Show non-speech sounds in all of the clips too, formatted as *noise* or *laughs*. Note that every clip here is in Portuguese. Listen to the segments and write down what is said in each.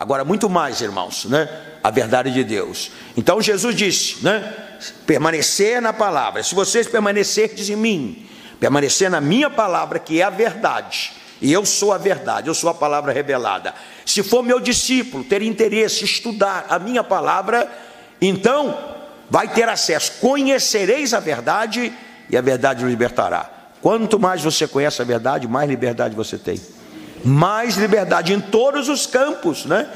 Agora, muito mais, irmãos, né? A verdade de Deus. Então Jesus disse, né? Permanecer na palavra. Se vocês permanecerdes em mim, permanecer na minha palavra, que é a verdade, e eu sou a verdade, eu sou a palavra revelada. Se for meu discípulo, ter interesse, estudar a minha palavra, então vai ter acesso. Conhecereis a verdade e a verdade o libertará. Quanto mais você conhece a verdade, mais liberdade você tem. Mais liberdade em todos os campos, né?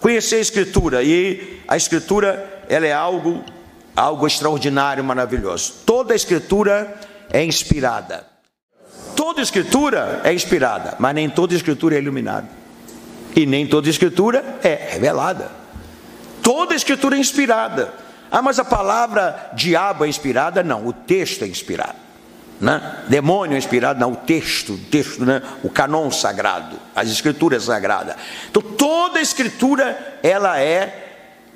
Conhecer a Escritura e a Escritura ela é algo, algo extraordinário, maravilhoso. Toda a Escritura é inspirada. Toda Escritura é inspirada, mas nem toda Escritura é iluminada. E nem toda Escritura é revelada. Toda Escritura é inspirada. Ah, mas a palavra diabo é inspirada? Não, o texto é inspirado né? demônio inspirado, não, o texto, texto, né? o canon sagrado, as escrituras sagradas. Então toda escritura ela é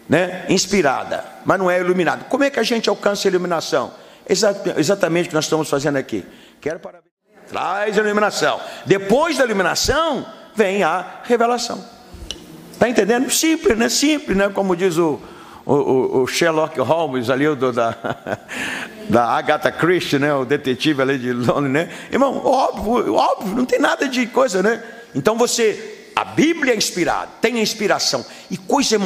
né, inspirada, mas não é iluminada. Como é que a gente alcança a iluminação? exatamente o que nós estamos fazendo aqui. Quero parabéns. Traz a iluminação. Depois da iluminação, vem a revelação. Está entendendo? Simples, né? Simples, né? Como diz o, o, o, Sherlock Holmes ali, do, da, *laughs* da Agatha Christie, né? o detetive ali de Londres, né? Irmão, óbvio, óbvio, não tem nada de coisa, né? Então você, a Bíblia é inspirada, tem a inspiração. E coisa,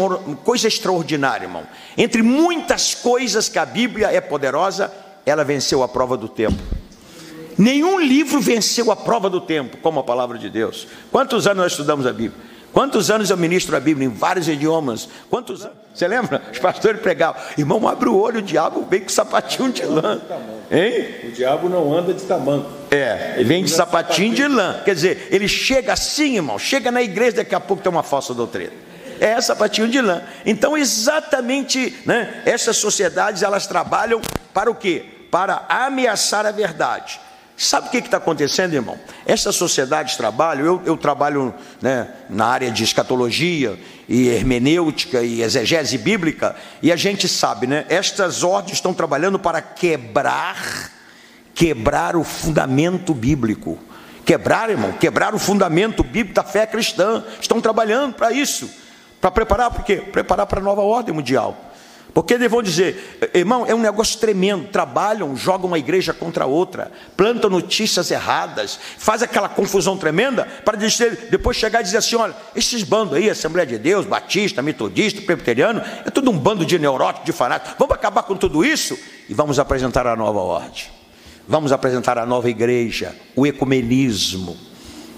coisa extraordinária, irmão. Entre muitas coisas que a Bíblia é poderosa, ela venceu a prova do tempo. Nenhum livro venceu a prova do tempo, como a palavra de Deus. Quantos anos nós estudamos a Bíblia? Quantos anos eu ministro a Bíblia em vários idiomas? Quantos anos? Você lembra? Os pastores pregavam. Irmão, abre o olho, o diabo vem com sapatinho de lã. Hein? O diabo não anda de tamanco. É, ele vem de sapatinho de lã. Quer dizer, ele chega assim, irmão. Chega na igreja, daqui a pouco tem uma falsa doutrina. É sapatinho de lã. Então, exatamente, né? Essas sociedades elas trabalham para o quê? Para ameaçar a verdade. Sabe o que está acontecendo, irmão? Essa sociedade de trabalho, eu, eu trabalho né, na área de escatologia e hermenêutica e exegese bíblica, e a gente sabe, né? Estas ordens estão trabalhando para quebrar, quebrar o fundamento bíblico. Quebrar, irmão, quebrar o fundamento bíblico da fé cristã. Estão trabalhando para isso. Para preparar para quê? Preparar para a nova ordem mundial. Porque eles vão dizer, irmão, é um negócio tremendo. Trabalham, jogam uma igreja contra outra, plantam notícias erradas, faz aquela confusão tremenda para depois chegar e dizer assim: olha, esses bandos aí, Assembleia de Deus, Batista, Metodista, Presbiteriano, é tudo um bando de neuróticos, de fanáticos. Vamos acabar com tudo isso e vamos apresentar a nova ordem. Vamos apresentar a nova igreja, o ecumenismo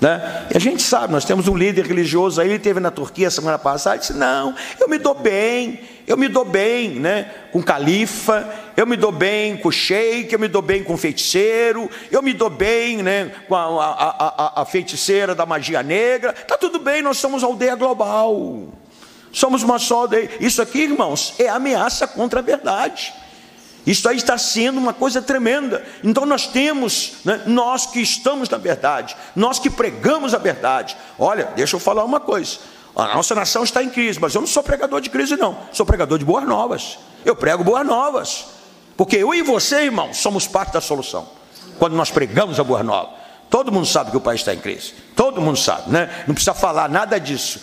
né? E a gente sabe, nós temos um líder religioso aí, ele teve na Turquia semana passada, e disse: Não, eu me dou bem, eu me dou bem né, com califa, eu me dou bem com sheik, eu me dou bem com feiticeiro, eu me dou bem né, com a, a, a, a feiticeira da magia negra, está tudo bem, nós somos aldeia global, somos uma só aldeia. Isso aqui, irmãos, é ameaça contra a verdade. Isso aí está sendo uma coisa tremenda. Então nós temos, né, nós que estamos na verdade, nós que pregamos a verdade. Olha, deixa eu falar uma coisa. A nossa nação está em crise, mas eu não sou pregador de crise, não. Sou pregador de boas novas. Eu prego boas novas. Porque eu e você, irmão, somos parte da solução. Quando nós pregamos a boa nova. Todo mundo sabe que o país está em crise. Todo mundo sabe, né? Não precisa falar nada disso.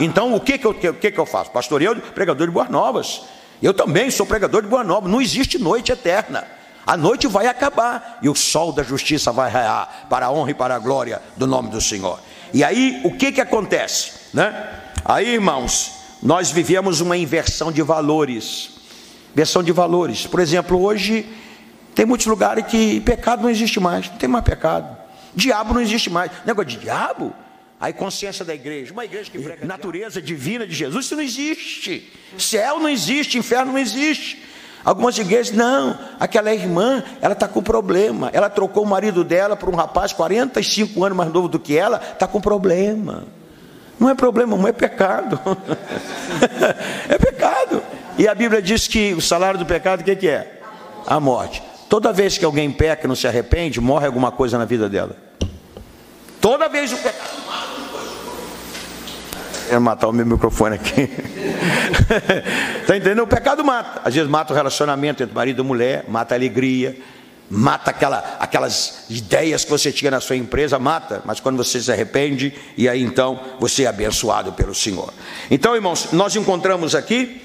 Então, o que, que, eu, o que, que eu faço? Pastoreio, pregador de boas novas. Eu também sou pregador de boa nova. Não existe noite eterna. A noite vai acabar e o sol da justiça vai raiar para a honra e para a glória do nome do Senhor. E aí, o que que acontece, né? Aí, irmãos, nós vivemos uma inversão de valores. Inversão de valores. Por exemplo, hoje tem muitos lugares que pecado não existe mais, não tem mais pecado. Diabo não existe mais. Negócio de diabo? Aí consciência da igreja, uma igreja que prega natureza divina de Jesus, isso não existe. Céu não existe, inferno não existe. Algumas igrejas, não, aquela irmã, ela está com problema. Ela trocou o marido dela por um rapaz 45 anos mais novo do que ela, está com problema. Não é problema, não é pecado. *laughs* é pecado. E a Bíblia diz que o salário do pecado, o que, que é? A morte. Toda vez que alguém peca e não se arrepende, morre alguma coisa na vida dela. Toda vez o pecado quero matar o meu microfone aqui. Está *laughs* entendendo? O pecado mata. Às vezes mata o relacionamento entre marido e mulher, mata a alegria, mata aquela, aquelas ideias que você tinha na sua empresa, mata, mas quando você se arrepende, e aí então você é abençoado pelo Senhor. Então, irmãos, nós encontramos aqui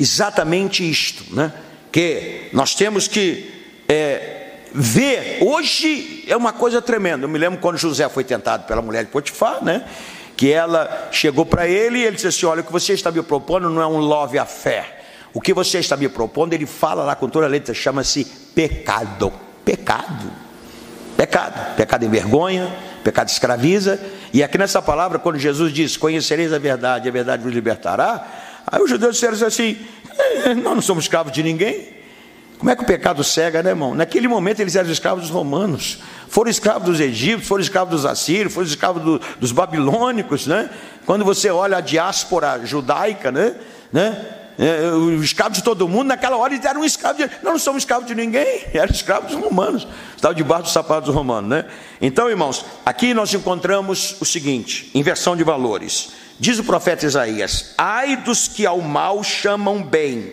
exatamente isto, né? Que nós temos que é, ver, hoje é uma coisa tremenda. Eu me lembro quando José foi tentado pela mulher de Potifar, né? Que ela chegou para ele e ele disse assim: Olha, o que você está me propondo não é um love affair. O que você está me propondo, ele fala lá com toda a letra, chama-se pecado. Pecado. Pecado. Pecado envergonha, pecado escraviza. E aqui nessa palavra, quando Jesus diz: Conhecereis a verdade, a verdade vos libertará. Aí os judeus disseram assim: eh, Nós não somos escravos de ninguém. Como é que o pecado cega, né, irmão? Naquele momento eles eram escravos dos romanos, foram escravos dos egípcios, foram escravos dos assírios, foram escravos do, dos babilônicos, né? Quando você olha a diáspora judaica, né? né? É, os escravos de todo mundo, naquela hora eles eram escravos, de, não, não somos escravos de ninguém, *laughs* eram escravos dos romanos, estavam debaixo dos sapatos romanos, né? Então, irmãos, aqui nós encontramos o seguinte: inversão de valores. Diz o profeta Isaías: ai dos que ao mal chamam bem,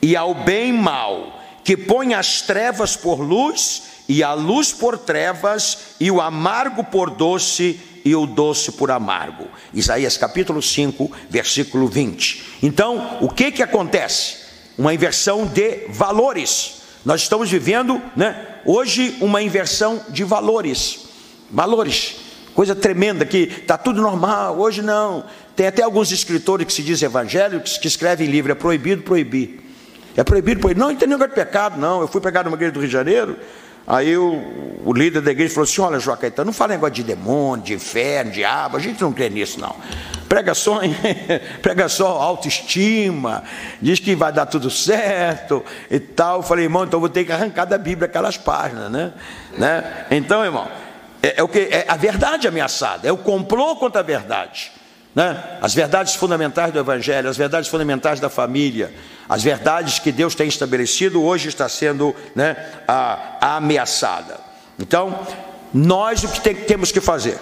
e ao bem mal que põe as trevas por luz e a luz por trevas e o amargo por doce e o doce por amargo. Isaías capítulo 5, versículo 20. Então, o que que acontece? Uma inversão de valores. Nós estamos vivendo, né, hoje uma inversão de valores. Valores. Coisa tremenda que está tudo normal, hoje não. Tem até alguns escritores que se dizem evangélicos que escrevem livro, é proibido proibir. É proibido, proibido. Não, não tem de pecado, não. Eu fui pegar numa igreja do Rio de Janeiro, aí o, o líder da igreja falou assim: olha, João Caetano, não fala negócio de demônio, de inferno, diabo, a gente não crê nisso, não. Prega só, *laughs* prega só autoestima, diz que vai dar tudo certo e tal. Eu falei, irmão, então vou ter que arrancar da Bíblia aquelas páginas, né? né? Então, irmão, é, é o que? É a verdade ameaçada, é o complô contra a verdade. Né? As verdades fundamentais do Evangelho, as verdades fundamentais da família, as verdades que Deus tem estabelecido, hoje está sendo né, a, a ameaçada. Então, nós o que tem, temos que fazer?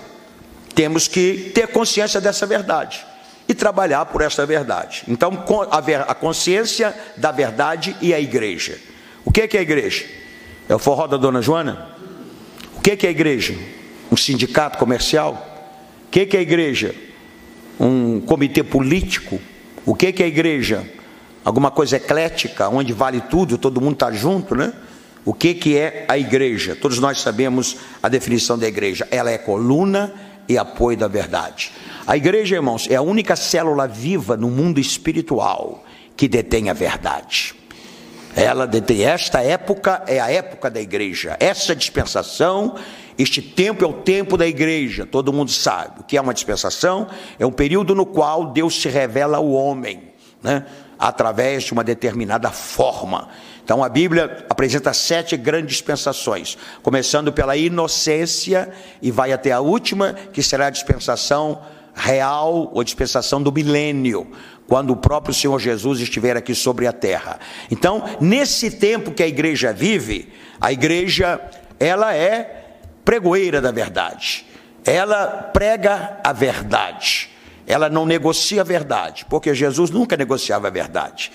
Temos que ter consciência dessa verdade e trabalhar por essa verdade. Então, a, consciência da verdade e a igreja. O que é, que é a igreja? É o forró da dona Joana? O que é, que é a igreja? Um sindicato comercial? O que é, que é a igreja? Um comitê político. O que, é a igreja? Alguma coisa eclética, onde vale tudo, todo mundo está junto, né? O que, que é a igreja? Todos nós sabemos a definição da igreja. Ela é coluna e apoio da verdade. A igreja, irmãos, é a única célula viva no mundo espiritual que detém a verdade. Ela detém. Esta época é a época da igreja. Essa dispensação este tempo é o tempo da igreja, todo mundo sabe. O que é uma dispensação? É um período no qual Deus se revela ao homem, né? através de uma determinada forma. Então a Bíblia apresenta sete grandes dispensações, começando pela inocência e vai até a última, que será a dispensação real ou dispensação do milênio, quando o próprio Senhor Jesus estiver aqui sobre a terra. Então, nesse tempo que a igreja vive, a igreja ela é pregoeira da verdade. Ela prega a verdade. Ela não negocia a verdade, porque Jesus nunca negociava a verdade.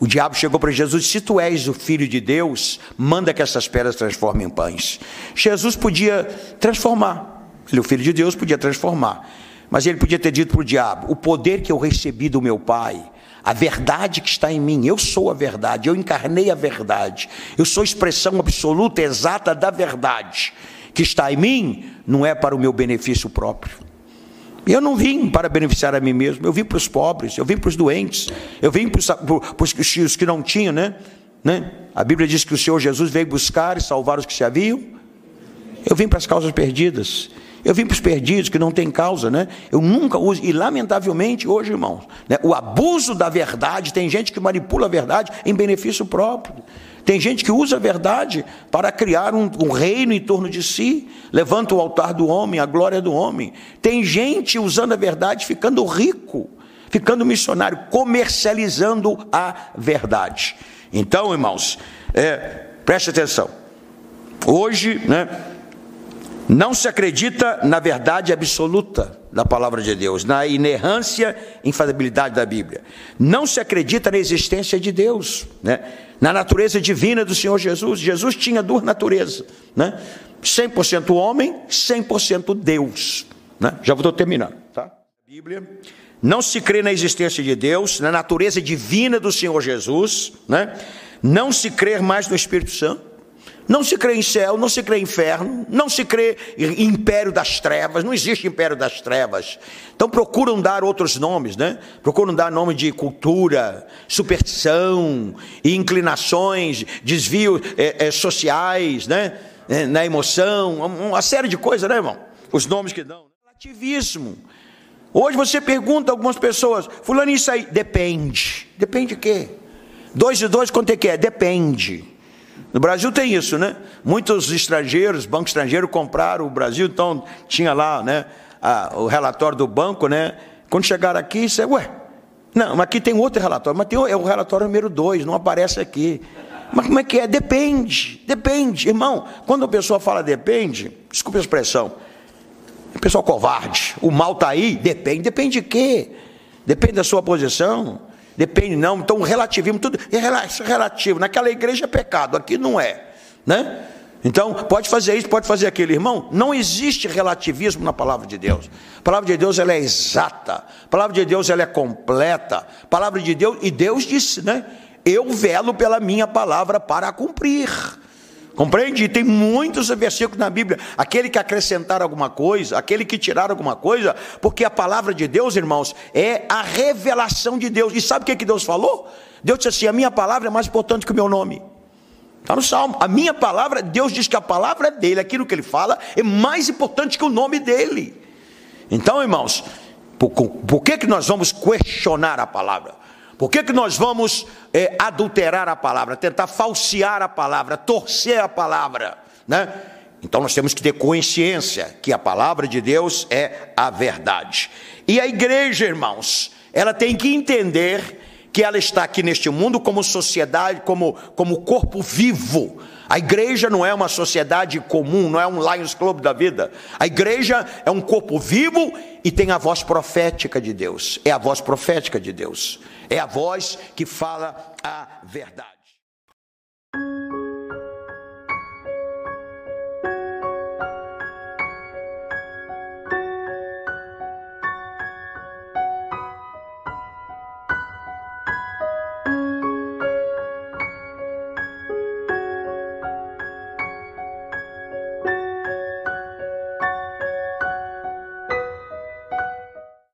O diabo chegou para Jesus: Se tu és o filho de Deus, manda que essas pedras transformem em pães. Jesus podia transformar, ele, o filho de Deus, podia transformar, mas ele podia ter dito para o diabo: O poder que eu recebi do meu pai, a verdade que está em mim, eu sou a verdade, eu encarnei a verdade, eu sou expressão absoluta, exata da verdade que está em mim não é para o meu benefício próprio. Eu não vim para beneficiar a mim mesmo, eu vim para os pobres, eu vim para os doentes, eu vim para os, para os que não tinham, né? né? A Bíblia diz que o Senhor Jesus veio buscar e salvar os que se haviam. Eu vim para as causas perdidas. Eu vim para os perdidos que não têm causa, né? Eu nunca uso, e lamentavelmente hoje, irmãos, né, o abuso da verdade, tem gente que manipula a verdade em benefício próprio. Tem gente que usa a verdade para criar um, um, reino em torno de si, levanta o altar do homem, a glória do homem. Tem gente usando a verdade, ficando rico, ficando missionário, comercializando a verdade. Então, irmãos, é, preste atenção. Hoje, né, não se acredita na verdade absoluta. da palavra de Deus, na inerrância e infalibilidade da Bíblia. Não se acredita na existência de Deus, né? Na natureza divina do Senhor Jesus. Jesus tinha duas naturezas, né? 100% homem, 100% Deus. Né? Já estou terminando. Tá? Bíblia. Não se crê na existência de Deus, na natureza divina do Senhor Jesus, né? não se crê mais no Espírito Santo, não se crê em céu, não se crê em inferno, não se crê em império das trevas, não existe império das trevas. Então procuram dar outros nomes, né? Procuram dar nome de cultura, superstição, inclinações, desvios é, é, sociais, né? É, na emoção, uma série de coisas, né, irmão? Os nomes que dão. Relativismo. Hoje você pergunta a algumas pessoas, fulano, isso aí, depende. Depende de quê? Dois e dois, quanto é que é? Depende. No Brasil tem isso, né? Muitos estrangeiros, banco estrangeiro compraram o Brasil, então tinha lá, né, a, o relatório do banco, né? Quando chegaram aqui, você, ué, não, mas aqui tem outro relatório, mas tem, é o relatório número dois, não aparece aqui. Mas como é que é? Depende, depende. Irmão, quando a pessoa fala depende, desculpe a expressão, é pessoal covarde, o mal está aí, depende. Depende de quê? Depende da sua posição. Depende, não. Então, relativismo, tudo é relativo. Naquela igreja é pecado, aqui não é. Né? Então, pode fazer isso, pode fazer aquilo. Irmão, não existe relativismo na palavra de Deus. A palavra de Deus ela é exata. A palavra de Deus ela é completa. A palavra de Deus, e Deus disse, né? Eu velo pela minha palavra para cumprir. Compreende? Tem muitos versículos na Bíblia. Aquele que acrescentar alguma coisa, aquele que tirar alguma coisa, porque a palavra de Deus, irmãos, é a revelação de Deus. E sabe o que, que Deus falou? Deus disse assim: a minha palavra é mais importante que o meu nome. Está no Salmo. A minha palavra, Deus diz que a palavra dele, aquilo que ele fala, é mais importante que o nome dele. Então, irmãos, por, por que, que nós vamos questionar a palavra? Por que, que nós vamos é, adulterar a palavra, tentar falsear a palavra, torcer a palavra? Né? Então nós temos que ter consciência que a palavra de Deus é a verdade. E a igreja, irmãos, ela tem que entender que ela está aqui neste mundo como sociedade, como, como corpo vivo. A igreja não é uma sociedade comum, não é um Lions Club da vida. A igreja é um corpo vivo e tem a voz profética de Deus. É a voz profética de Deus. É a voz que fala a verdade.